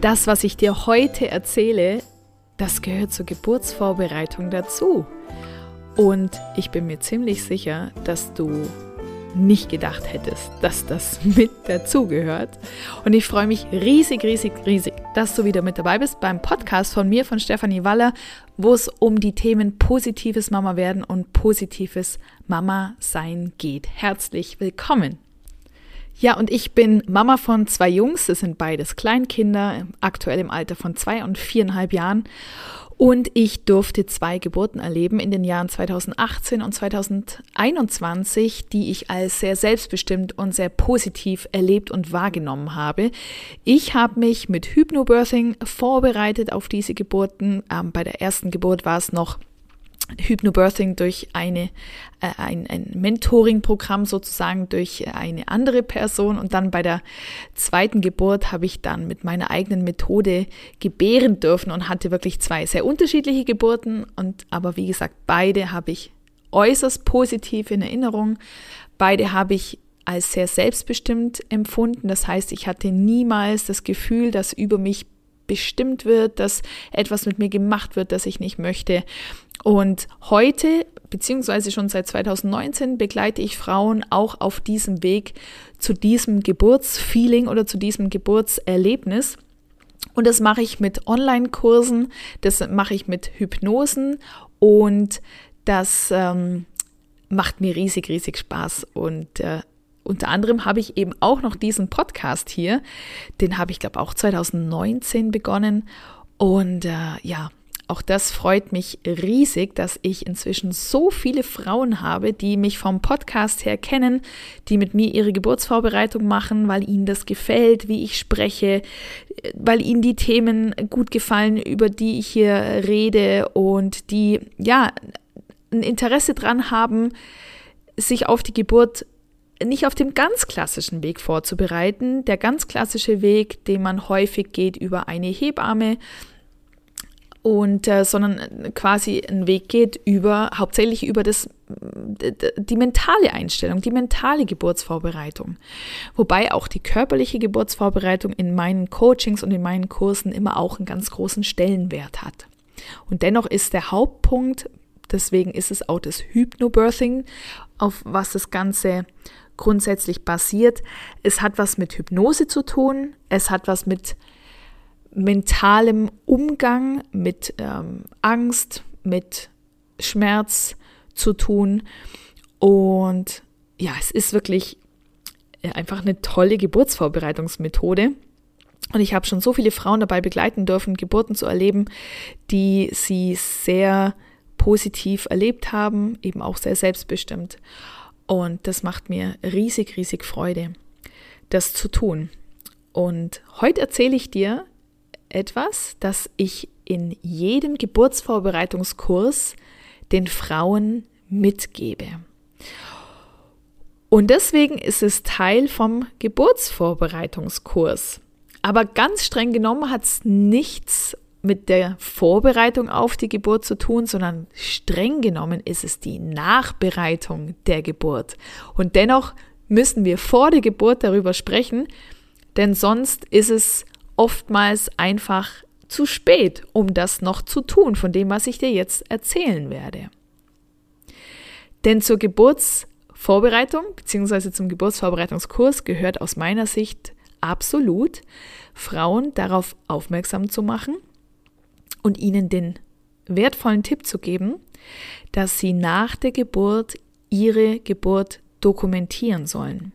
das, was ich dir heute erzähle, das gehört zur Geburtsvorbereitung dazu. Und ich bin mir ziemlich sicher, dass du nicht gedacht hättest, dass das mit dazugehört. Und ich freue mich riesig, riesig, riesig, dass du wieder mit dabei bist beim Podcast von mir, von Stefanie Waller, wo es um die Themen positives Mama werden und positives Mama sein geht. Herzlich willkommen. Ja, und ich bin Mama von zwei Jungs, das sind beides Kleinkinder, aktuell im Alter von zwei und viereinhalb Jahren. Und ich durfte zwei Geburten erleben in den Jahren 2018 und 2021, die ich als sehr selbstbestimmt und sehr positiv erlebt und wahrgenommen habe. Ich habe mich mit Hypnobirthing vorbereitet auf diese Geburten. Ähm, bei der ersten Geburt war es noch Hypnobirthing durch eine, äh, ein, ein Mentoring-Programm sozusagen durch eine andere Person und dann bei der zweiten Geburt habe ich dann mit meiner eigenen Methode gebären dürfen und hatte wirklich zwei sehr unterschiedliche Geburten und aber wie gesagt, beide habe ich äußerst positiv in Erinnerung. Beide habe ich als sehr selbstbestimmt empfunden. Das heißt, ich hatte niemals das Gefühl, dass über mich bestimmt wird, dass etwas mit mir gemacht wird, das ich nicht möchte. Und heute, beziehungsweise schon seit 2019, begleite ich Frauen auch auf diesem Weg zu diesem Geburtsfeeling oder zu diesem Geburtserlebnis. Und das mache ich mit Online-Kursen, das mache ich mit Hypnosen und das ähm, macht mir riesig, riesig Spaß. Und äh, unter anderem habe ich eben auch noch diesen Podcast hier. Den habe ich, glaube auch 2019 begonnen. Und äh, ja, auch das freut mich riesig, dass ich inzwischen so viele Frauen habe, die mich vom Podcast her kennen, die mit mir ihre Geburtsvorbereitung machen, weil ihnen das gefällt, wie ich spreche, weil ihnen die Themen gut gefallen, über die ich hier rede und die ja ein Interesse dran haben, sich auf die Geburt nicht auf dem ganz klassischen Weg vorzubereiten. Der ganz klassische Weg, den man häufig geht über eine Hebamme und äh, sondern quasi einen Weg geht über hauptsächlich über das die mentale Einstellung, die mentale Geburtsvorbereitung. Wobei auch die körperliche Geburtsvorbereitung in meinen Coachings und in meinen Kursen immer auch einen ganz großen Stellenwert hat. Und dennoch ist der Hauptpunkt, deswegen ist es auch das Hypnobirthing, auf was das Ganze grundsätzlich basiert. Es hat was mit Hypnose zu tun, es hat was mit mentalem Umgang, mit ähm, Angst, mit Schmerz zu tun. Und ja, es ist wirklich äh, einfach eine tolle Geburtsvorbereitungsmethode. Und ich habe schon so viele Frauen dabei begleiten dürfen, Geburten zu erleben, die sie sehr positiv erlebt haben, eben auch sehr selbstbestimmt. Und das macht mir riesig, riesig Freude, das zu tun. Und heute erzähle ich dir etwas, das ich in jedem Geburtsvorbereitungskurs den Frauen mitgebe. Und deswegen ist es Teil vom Geburtsvorbereitungskurs. Aber ganz streng genommen hat es nichts mit der Vorbereitung auf die Geburt zu tun, sondern streng genommen ist es die Nachbereitung der Geburt. Und dennoch müssen wir vor der Geburt darüber sprechen, denn sonst ist es oftmals einfach zu spät, um das noch zu tun, von dem, was ich dir jetzt erzählen werde. Denn zur Geburtsvorbereitung bzw. zum Geburtsvorbereitungskurs gehört aus meiner Sicht absolut, Frauen darauf aufmerksam zu machen, und ihnen den wertvollen Tipp zu geben, dass sie nach der Geburt ihre Geburt dokumentieren sollen.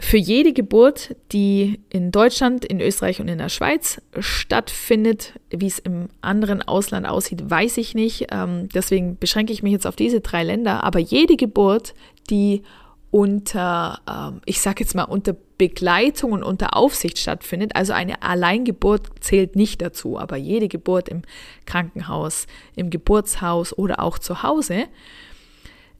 Für jede Geburt, die in Deutschland, in Österreich und in der Schweiz stattfindet, wie es im anderen Ausland aussieht, weiß ich nicht. Ähm, deswegen beschränke ich mich jetzt auf diese drei Länder. Aber jede Geburt, die unter, ähm, ich sage jetzt mal, unter Begleitung und unter Aufsicht stattfindet. Also eine Alleingeburt zählt nicht dazu, aber jede Geburt im Krankenhaus, im Geburtshaus oder auch zu Hause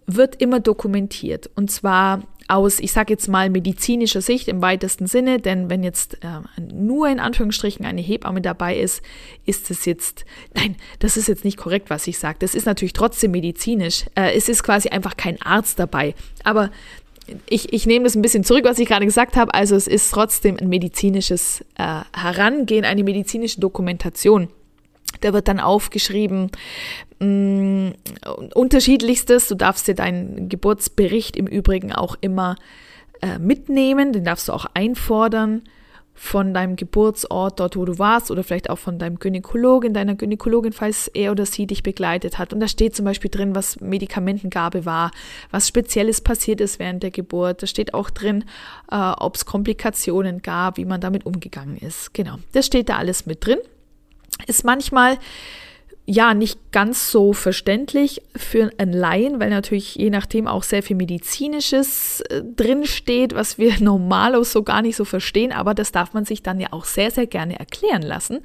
wird immer dokumentiert. Und zwar aus, ich sage jetzt mal, medizinischer Sicht im weitesten Sinne, denn wenn jetzt äh, nur in Anführungsstrichen eine Hebamme dabei ist, ist es jetzt, nein, das ist jetzt nicht korrekt, was ich sage. Das ist natürlich trotzdem medizinisch. Äh, es ist quasi einfach kein Arzt dabei. Aber ich, ich nehme das ein bisschen zurück, was ich gerade gesagt habe. Also es ist trotzdem ein medizinisches äh, Herangehen, eine medizinische Dokumentation. Da wird dann aufgeschrieben, mh, mm, unterschiedlichstes. Du darfst dir deinen Geburtsbericht im Übrigen auch immer äh, mitnehmen, den darfst du auch einfordern von deinem Geburtsort, dort wo du warst, oder vielleicht auch von deinem Gynäkologen, deiner Gynäkologin, falls er oder sie dich begleitet hat. Und da steht zum Beispiel drin, was Medikamentengabe war, was Spezielles passiert ist während der Geburt. Da steht auch drin, äh, ob es Komplikationen gab, wie man damit umgegangen ist. Genau, das steht da alles mit drin. Ist manchmal ja nicht ganz so verständlich für einen Laien, weil natürlich je nachdem auch sehr viel medizinisches äh, drin steht, was wir normalos so gar nicht so verstehen, aber das darf man sich dann ja auch sehr sehr gerne erklären lassen,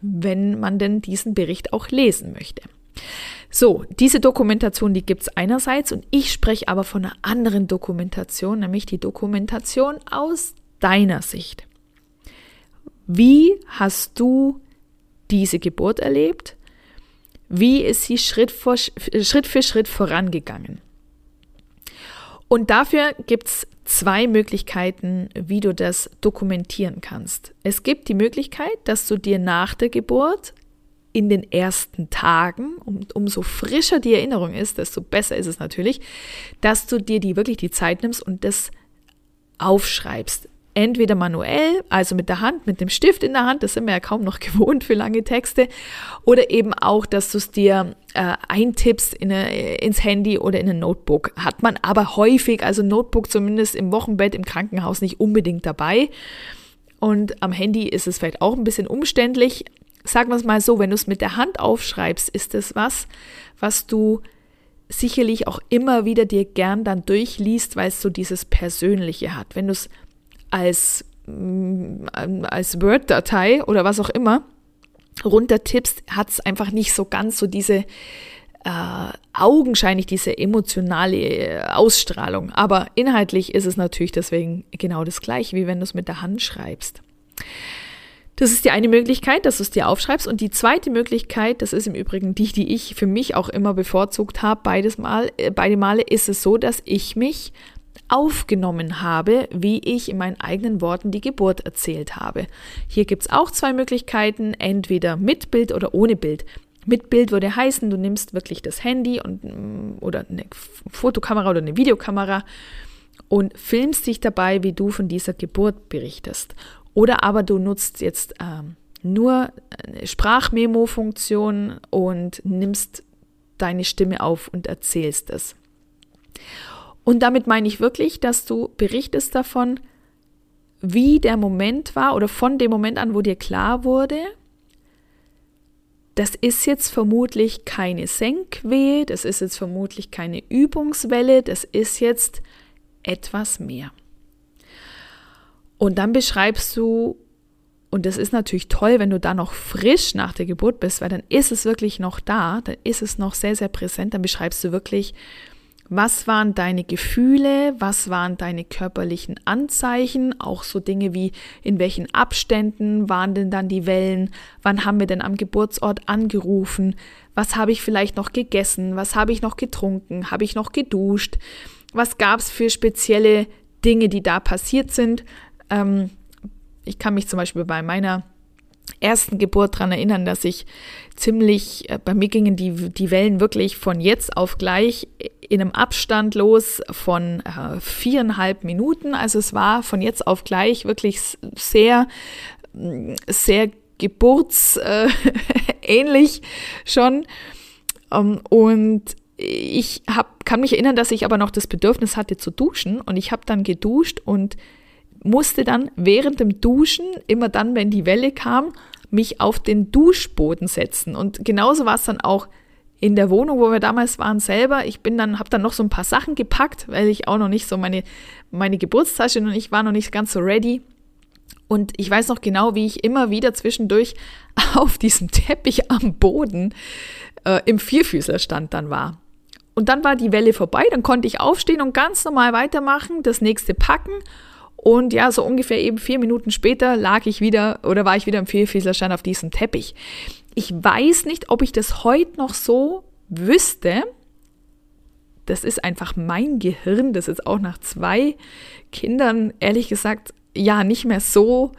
wenn man denn diesen Bericht auch lesen möchte. So, diese Dokumentation, die gibt es einerseits und ich spreche aber von einer anderen Dokumentation, nämlich die Dokumentation aus deiner Sicht. Wie hast du diese Geburt erlebt? Wie ist sie Schritt, vor, Schritt für Schritt vorangegangen? Und dafür gibt es zwei Möglichkeiten, wie du das dokumentieren kannst. Es gibt die Möglichkeit, dass du dir nach der Geburt in den ersten Tagen, um, umso frischer die Erinnerung ist, desto besser ist es natürlich, dass du dir die wirklich die Zeit nimmst und das aufschreibst entweder manuell, also mit der Hand, mit dem Stift in der Hand, das sind wir ja kaum noch gewohnt für lange Texte, oder eben auch, dass du es dir äh, eintippst in eine, ins Handy oder in ein Notebook. Hat man aber häufig, also Notebook zumindest im Wochenbett im Krankenhaus nicht unbedingt dabei. Und am Handy ist es vielleicht auch ein bisschen umständlich. Sagen wir es mal so, wenn du es mit der Hand aufschreibst, ist es was, was du sicherlich auch immer wieder dir gern dann durchliest, weil es so dieses Persönliche hat. Wenn du es als, mm, als Word-Datei oder was auch immer runtertippst, hat es einfach nicht so ganz so diese äh, augenscheinlich diese emotionale äh, Ausstrahlung. Aber inhaltlich ist es natürlich deswegen genau das gleiche, wie wenn du es mit der Hand schreibst. Das ist die eine Möglichkeit, dass du es dir aufschreibst. Und die zweite Möglichkeit, das ist im Übrigen die, die ich für mich auch immer bevorzugt habe, beides Mal, äh, beide Male, ist es so, dass ich mich aufgenommen habe, wie ich in meinen eigenen Worten die Geburt erzählt habe. Hier gibt es auch zwei Möglichkeiten, entweder mit Bild oder ohne Bild. Mit Bild würde heißen, du nimmst wirklich das Handy und, mm, oder eine Fotokamera oder eine Videokamera und filmst dich dabei, wie du von dieser Geburt berichtest. Oder aber du nutzt jetzt ähm, nur eine Sprachmemo-Funktion und nimmst deine Stimme auf und erzählst es. Und damit meine ich wirklich, dass du berichtest davon, wie der Moment war oder von dem Moment an, wo dir klar wurde, das ist jetzt vermutlich keine Senkwehe, das ist jetzt vermutlich keine Übungswelle, das ist jetzt etwas mehr. Und dann beschreibst du, und das ist natürlich toll, wenn du da noch frisch nach der Geburt bist, weil dann ist es wirklich noch da, dann ist es noch sehr, sehr präsent, dann beschreibst du wirklich, was waren deine Gefühle? Was waren deine körperlichen Anzeichen? Auch so Dinge wie in welchen Abständen waren denn dann die Wellen? Wann haben wir denn am Geburtsort angerufen? Was habe ich vielleicht noch gegessen? Was habe ich noch getrunken? Habe ich noch geduscht? Was gab es für spezielle Dinge, die da passiert sind? Ähm, ich kann mich zum Beispiel bei meiner ersten Geburt daran erinnern, dass ich ziemlich, äh, bei mir gingen die, die Wellen wirklich von jetzt auf gleich in einem Abstand los von äh, viereinhalb Minuten. Also es war von jetzt auf gleich wirklich sehr, sehr geburtsähnlich schon. Um, und ich hab, kann mich erinnern, dass ich aber noch das Bedürfnis hatte zu duschen und ich habe dann geduscht und musste dann während dem Duschen, immer dann, wenn die Welle kam, mich auf den Duschboden setzen. Und genauso war es dann auch in der Wohnung, wo wir damals waren, selber. Ich bin dann, habe dann noch so ein paar Sachen gepackt, weil ich auch noch nicht so meine, meine Geburtstasche und ich war noch nicht ganz so ready. Und ich weiß noch genau, wie ich immer wieder zwischendurch auf diesem Teppich am Boden äh, im Vierfüßlerstand dann war. Und dann war die Welle vorbei, dann konnte ich aufstehen und ganz normal weitermachen, das nächste packen und ja, so ungefähr eben vier Minuten später lag ich wieder oder war ich wieder im Vierfüßlerstand auf diesem Teppich. Ich weiß nicht, ob ich das heute noch so wüsste, das ist einfach mein Gehirn, das ist auch nach zwei Kindern, ehrlich gesagt, ja, nicht mehr so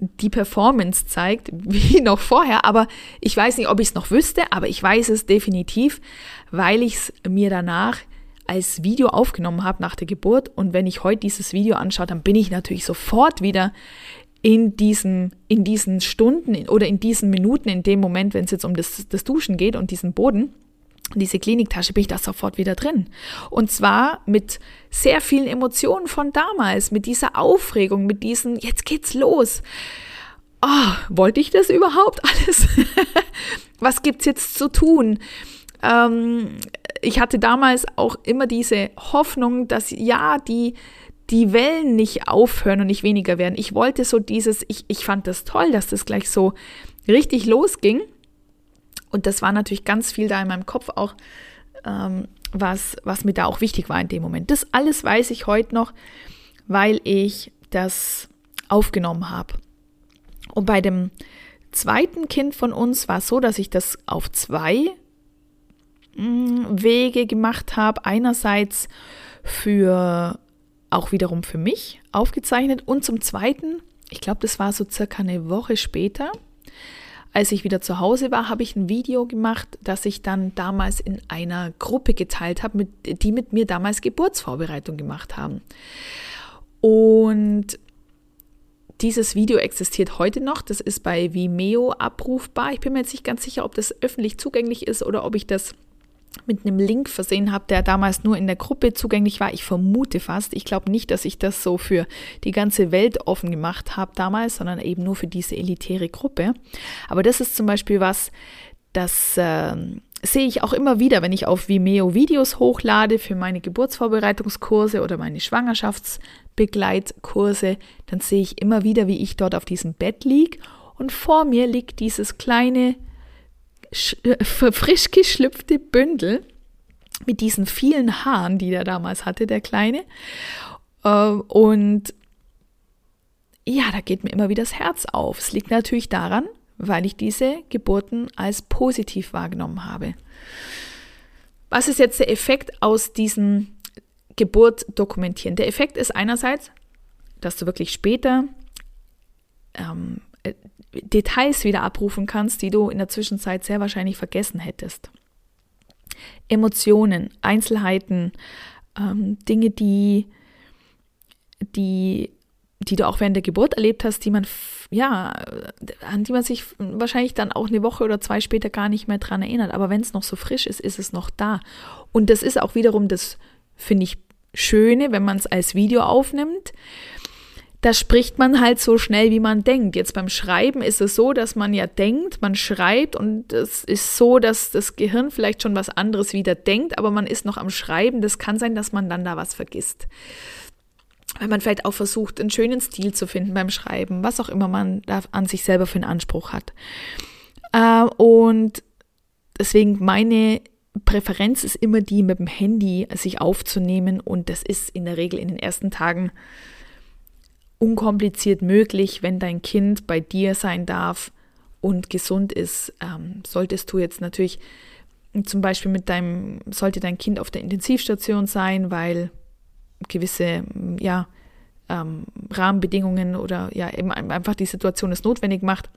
die Performance zeigt wie noch vorher. Aber ich weiß nicht, ob ich es noch wüsste, aber ich weiß es definitiv, weil ich es mir danach als Video aufgenommen habe nach der Geburt. Und wenn ich heute dieses Video anschaue, dann bin ich natürlich sofort wieder in diesen, in diesen Stunden oder in diesen Minuten, in dem Moment, wenn es jetzt um das, das Duschen geht und diesen Boden diese Kliniktasche, bin ich da sofort wieder drin. Und zwar mit sehr vielen Emotionen von damals, mit dieser Aufregung, mit diesen, jetzt geht's los. Oh, wollte ich das überhaupt alles? Was gibt's jetzt zu tun? Ähm, ich hatte damals auch immer diese Hoffnung, dass ja, die, die Wellen nicht aufhören und nicht weniger werden. Ich wollte so dieses, ich, ich fand das toll, dass das gleich so richtig losging. Und das war natürlich ganz viel da in meinem Kopf auch, ähm, was, was mir da auch wichtig war in dem Moment. Das alles weiß ich heute noch, weil ich das aufgenommen habe. Und bei dem zweiten Kind von uns war es so, dass ich das auf zwei Wege gemacht habe. Einerseits für auch wiederum für mich aufgezeichnet und zum zweiten, ich glaube, das war so circa eine Woche später, als ich wieder zu Hause war, habe ich ein Video gemacht, das ich dann damals in einer Gruppe geteilt habe, mit, die mit mir damals Geburtsvorbereitung gemacht haben. Und dieses Video existiert heute noch. Das ist bei Vimeo abrufbar. Ich bin mir jetzt nicht ganz sicher, ob das öffentlich zugänglich ist oder ob ich das mit einem Link versehen habe, der damals nur in der Gruppe zugänglich war. Ich vermute fast. Ich glaube nicht, dass ich das so für die ganze Welt offen gemacht habe damals, sondern eben nur für diese elitäre Gruppe. Aber das ist zum Beispiel was, das äh, sehe ich auch immer wieder, wenn ich auf Vimeo Videos hochlade für meine Geburtsvorbereitungskurse oder meine Schwangerschaftsbegleitkurse, dann sehe ich immer wieder, wie ich dort auf diesem Bett liege und vor mir liegt dieses kleine frisch geschlüpfte Bündel mit diesen vielen Haaren, die er damals hatte, der Kleine. Äh, und ja, da geht mir immer wieder das Herz auf. Es liegt natürlich daran, weil ich diese Geburten als positiv wahrgenommen habe. Was ist jetzt der Effekt aus diesem Geburt dokumentieren? Der Effekt ist einerseits, dass du wirklich später ähm, Details wieder abrufen kannst, die du in der Zwischenzeit sehr wahrscheinlich vergessen hättest. Emotionen, Einzelheiten, ähm, Dinge, die, die, die du auch während der Geburt erlebt hast, die man, ja, an die man sich wahrscheinlich dann auch eine Woche oder zwei später gar nicht mehr dran erinnert. Aber wenn es noch so frisch ist, ist es noch da. Und das ist auch wiederum das, finde ich, Schöne, wenn man es als Video aufnimmt da spricht man halt so schnell, wie man denkt. Jetzt beim Schreiben ist es so, dass man ja denkt, man schreibt und es ist so, dass das Gehirn vielleicht schon was anderes wieder denkt, aber man ist noch am Schreiben. Das kann sein, dass man dann da was vergisst. Wenn man vielleicht auch versucht, einen schönen Stil zu finden beim Schreiben, was auch immer man da an sich selber für einen Anspruch hat. Äh, und deswegen meine Präferenz ist immer die, mit dem Handy sich aufzunehmen und das ist in der Regel in den ersten Tagen unkompliziert möglich, wenn dein Kind bei dir sein darf und gesund ist. Ähm, solltest du jetzt natürlich zum Beispiel mit deinem, sollte dein Kind auf der Intensivstation sein, weil gewisse, ja, ähm, Rahmenbedingungen oder ja, eben einfach die Situation es notwendig macht,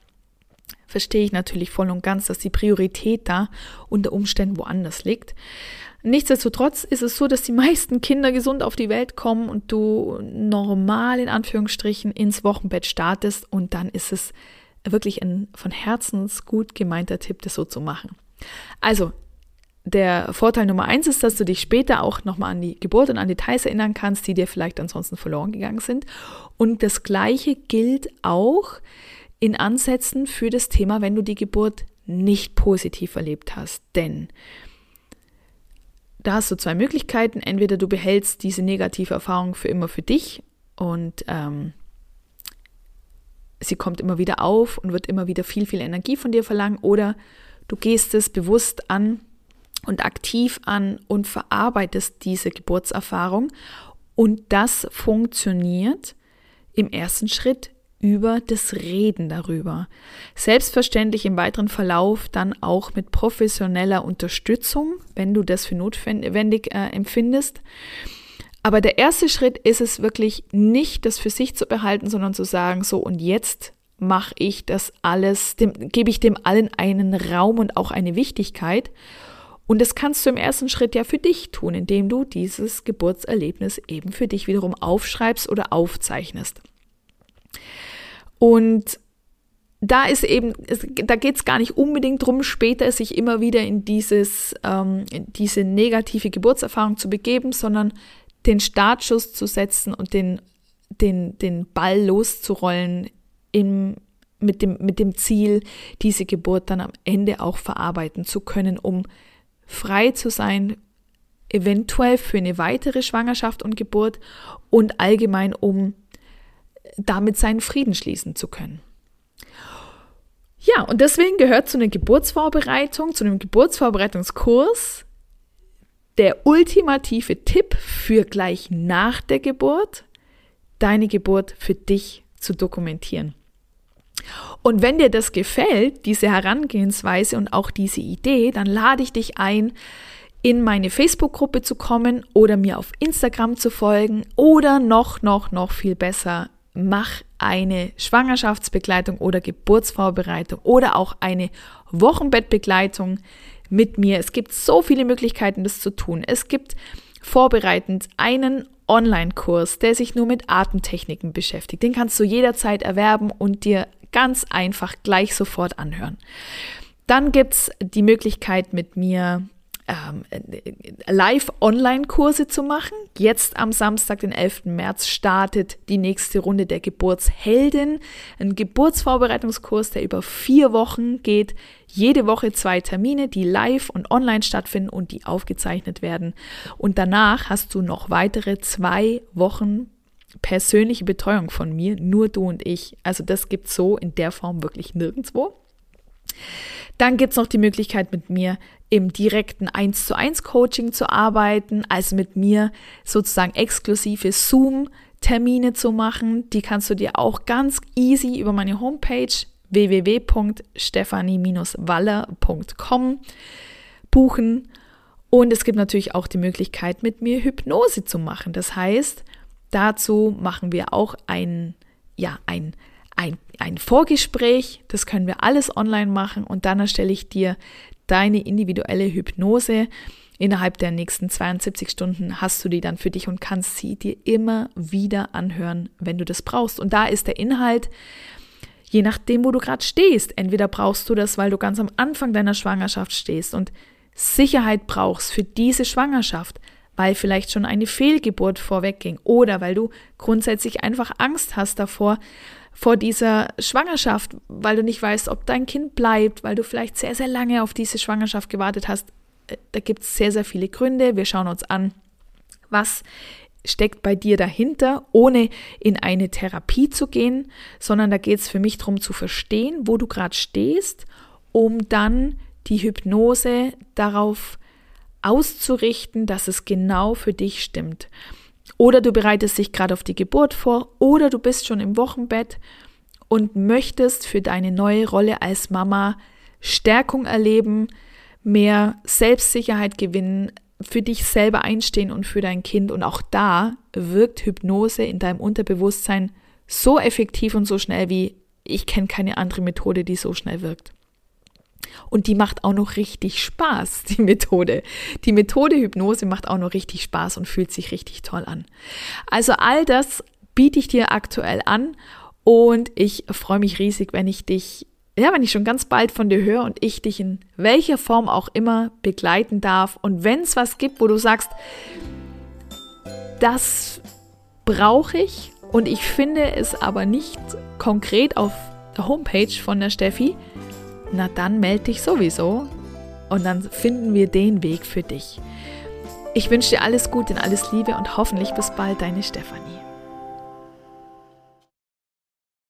verstehe ich natürlich voll und ganz, dass die Priorität da unter Umständen woanders liegt. Nichtsdestotrotz ist es so, dass die meisten Kinder gesund auf die Welt kommen und du normal in Anführungsstrichen ins Wochenbett startest und dann ist es wirklich ein von Herzens gut gemeinter Tipp, das so zu machen. Also, der Vorteil Nummer eins ist, dass du dich später auch nochmal an die Geburt und an Details erinnern kannst, die dir vielleicht ansonsten verloren gegangen sind. Und das Gleiche gilt auch in Ansätzen für das Thema, wenn du die Geburt nicht positiv erlebt hast. Denn da hast du zwei Möglichkeiten. Entweder du behältst diese negative Erfahrung für immer für dich und ähm, sie kommt immer wieder auf und wird immer wieder viel, viel Energie von dir verlangen, oder du gehst es bewusst an und aktiv an und verarbeitest diese Geburtserfahrung. Und das funktioniert im ersten Schritt über das Reden darüber. Selbstverständlich im weiteren Verlauf dann auch mit professioneller Unterstützung, wenn du das für notwendig äh, empfindest. Aber der erste Schritt ist es wirklich nicht, das für sich zu behalten, sondern zu sagen, so und jetzt mache ich das alles, dem, gebe ich dem allen einen Raum und auch eine Wichtigkeit. Und das kannst du im ersten Schritt ja für dich tun, indem du dieses Geburtserlebnis eben für dich wiederum aufschreibst oder aufzeichnest. Und da ist eben, da geht es gar nicht unbedingt darum, später sich immer wieder in dieses, ähm, in diese negative Geburtserfahrung zu begeben, sondern den Startschuss zu setzen und den, den, den Ball loszurollen im, mit, dem, mit dem Ziel, diese Geburt dann am Ende auch verarbeiten zu können, um frei zu sein, eventuell für eine weitere Schwangerschaft und Geburt und allgemein um damit seinen Frieden schließen zu können. Ja, und deswegen gehört zu einer Geburtsvorbereitung, zu einem Geburtsvorbereitungskurs der ultimative Tipp für gleich nach der Geburt, deine Geburt für dich zu dokumentieren. Und wenn dir das gefällt, diese Herangehensweise und auch diese Idee, dann lade ich dich ein, in meine Facebook-Gruppe zu kommen oder mir auf Instagram zu folgen oder noch, noch, noch viel besser mach eine Schwangerschaftsbegleitung oder Geburtsvorbereitung oder auch eine Wochenbettbegleitung mit mir. Es gibt so viele Möglichkeiten, das zu tun. Es gibt vorbereitend einen Online-Kurs, der sich nur mit Atemtechniken beschäftigt. Den kannst du jederzeit erwerben und dir ganz einfach gleich sofort anhören. Dann gibt es die Möglichkeit, mit mir ähm, Live-Online-Kurse zu machen. Jetzt am Samstag, den 11. März, startet die nächste Runde der Geburtsheldin. Ein Geburtsvorbereitungskurs, der über vier Wochen geht. Jede Woche zwei Termine, die live und online stattfinden und die aufgezeichnet werden. Und danach hast du noch weitere zwei Wochen persönliche Betreuung von mir, nur du und ich. Also das gibt es so in der Form wirklich nirgendwo. Dann gibt es noch die Möglichkeit, mit mir im direkten 1 zu 1 Coaching zu arbeiten, also mit mir sozusagen exklusive Zoom-Termine zu machen. Die kannst du dir auch ganz easy über meine Homepage www.stephanie-waller.com buchen. Und es gibt natürlich auch die Möglichkeit, mit mir Hypnose zu machen. Das heißt, dazu machen wir auch ein, ja, ein ein, ein Vorgespräch, das können wir alles online machen und dann erstelle ich dir deine individuelle Hypnose. Innerhalb der nächsten 72 Stunden hast du die dann für dich und kannst sie dir immer wieder anhören, wenn du das brauchst. Und da ist der Inhalt, je nachdem, wo du gerade stehst. Entweder brauchst du das, weil du ganz am Anfang deiner Schwangerschaft stehst und Sicherheit brauchst für diese Schwangerschaft, weil vielleicht schon eine Fehlgeburt vorwegging oder weil du grundsätzlich einfach Angst hast davor, vor dieser Schwangerschaft, weil du nicht weißt, ob dein Kind bleibt, weil du vielleicht sehr, sehr lange auf diese Schwangerschaft gewartet hast. Äh, da gibt es sehr, sehr viele Gründe. Wir schauen uns an, was steckt bei dir dahinter, ohne in eine Therapie zu gehen, sondern da geht es für mich darum zu verstehen, wo du gerade stehst, um dann die Hypnose darauf auszurichten, dass es genau für dich stimmt. Oder du bereitest dich gerade auf die Geburt vor oder du bist schon im Wochenbett und möchtest für deine neue Rolle als Mama Stärkung erleben, mehr Selbstsicherheit gewinnen, für dich selber einstehen und für dein Kind. Und auch da wirkt Hypnose in deinem Unterbewusstsein so effektiv und so schnell wie ich kenne keine andere Methode, die so schnell wirkt. Und die macht auch noch richtig Spaß, die Methode. Die Methode Hypnose macht auch noch richtig Spaß und fühlt sich richtig toll an. Also all das biete ich dir aktuell an und ich freue mich riesig, wenn ich dich, ja, wenn ich schon ganz bald von dir höre und ich dich in welcher Form auch immer begleiten darf. Und wenn es was gibt, wo du sagst, das brauche ich und ich finde es aber nicht konkret auf der Homepage von der Steffi, na dann melde dich sowieso und dann finden wir den Weg für dich. Ich wünsche dir alles Gute und alles Liebe und hoffentlich bis bald, deine Stefanie.